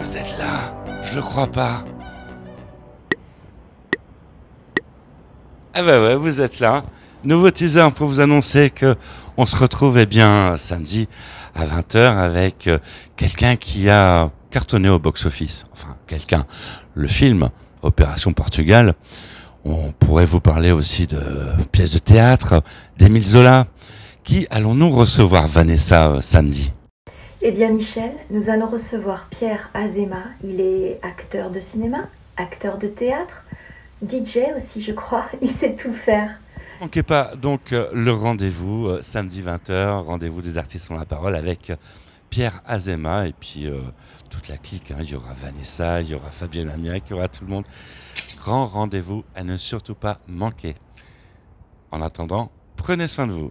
Vous êtes là Je le crois pas. Ah bah ouais, vous êtes là. Nouveau teaser pour vous annoncer que on se retrouve eh bien samedi à 20h avec euh, quelqu'un qui a cartonné au box-office. Enfin, quelqu'un. Le film Opération Portugal. On pourrait vous parler aussi de pièces de théâtre, d'Émile Zola. Qui allons-nous recevoir, Vanessa, euh, samedi? Eh bien, Michel, nous allons recevoir Pierre Azema. Il est acteur de cinéma, acteur de théâtre, DJ aussi, je crois. Il sait tout faire. Manquez pas donc euh, le rendez-vous euh, samedi 20h, rendez-vous des artistes ont la parole avec euh, Pierre Azema et puis toute la clique. hein. Il y aura Vanessa, il y aura Fabienne Amiac, il y aura tout le monde. Grand rendez-vous à ne surtout pas manquer. En attendant, prenez soin de vous.